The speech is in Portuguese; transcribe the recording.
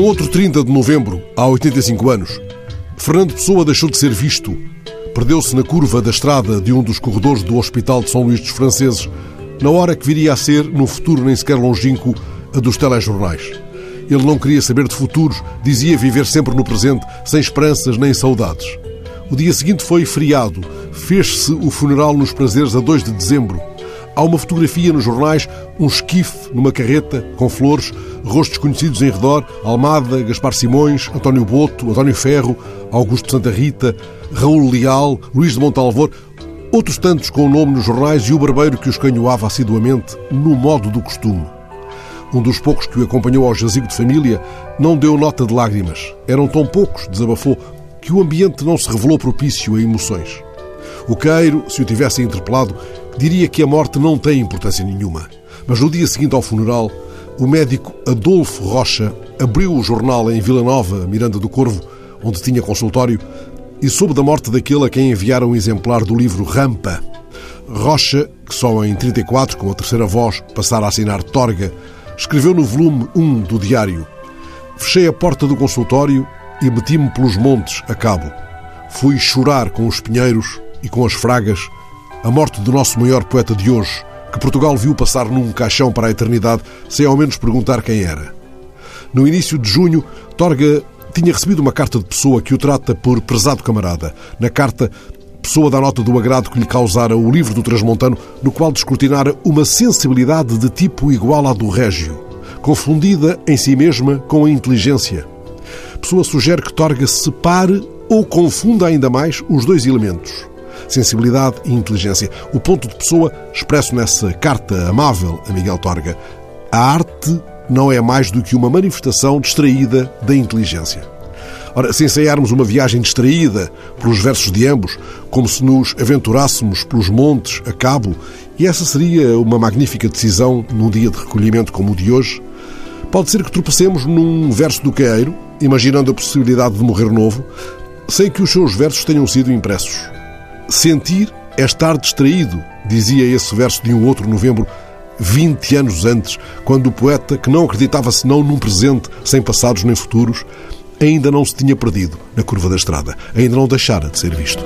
outro 30 de novembro, há 85 anos, Fernando Pessoa deixou de ser visto. Perdeu-se na curva da estrada de um dos corredores do Hospital de São Luís dos Franceses, na hora que viria a ser, no futuro nem sequer longínquo, a dos telejornais. Ele não queria saber de futuros, dizia viver sempre no presente, sem esperanças nem saudades. O dia seguinte foi feriado. Fez-se o funeral nos prazeres a 2 de dezembro. Há uma fotografia nos jornais, um esquife numa carreta, com flores, rostos conhecidos em redor, Almada, Gaspar Simões, António Boto, António Ferro, Augusto Santa Rita, Raul Leal, Luís de Montalvor, outros tantos com o nome nos jornais e o barbeiro que os canhoava assiduamente, no modo do costume. Um dos poucos que o acompanhou ao jazigo de família não deu nota de lágrimas. Eram tão poucos, desabafou, que o ambiente não se revelou propício a emoções. O Queiro, se o tivesse interpelado, diria que a morte não tem importância nenhuma. Mas no dia seguinte ao funeral, o médico Adolfo Rocha abriu o jornal em Vila Nova, Miranda do Corvo, onde tinha consultório, e soube da morte daquele a quem enviaram um exemplar do livro Rampa. Rocha, que só em 34, com a terceira voz, passara a assinar Torga, escreveu no volume 1 do diário Fechei a porta do consultório e meti-me pelos montes a cabo. Fui chorar com os pinheiros e com as fragas a morte do nosso maior poeta de hoje, que Portugal viu passar num caixão para a eternidade, sem ao menos perguntar quem era. No início de junho, Torga tinha recebido uma carta de pessoa que o trata por prezado camarada. Na carta, Pessoa dá nota do agrado que lhe causara o livro do Transmontano, no qual descortinara uma sensibilidade de tipo igual à do Régio, confundida em si mesma com a inteligência. Pessoa sugere que Torga separe ou confunda ainda mais os dois elementos sensibilidade e inteligência. O ponto de pessoa expresso nessa carta amável a Miguel Torga. A arte não é mais do que uma manifestação distraída da inteligência. Ora, se ensaiarmos uma viagem distraída pelos versos de ambos, como se nos aventurássemos pelos montes a cabo, e essa seria uma magnífica decisão num dia de recolhimento como o de hoje, pode ser que tropecemos num verso do Caeiro, imaginando a possibilidade de morrer novo, sem que os seus versos tenham sido impressos. Sentir é estar distraído, dizia esse verso de um outro novembro, 20 anos antes, quando o poeta, que não acreditava senão num presente sem passados nem futuros, ainda não se tinha perdido na curva da estrada, ainda não deixara de ser visto.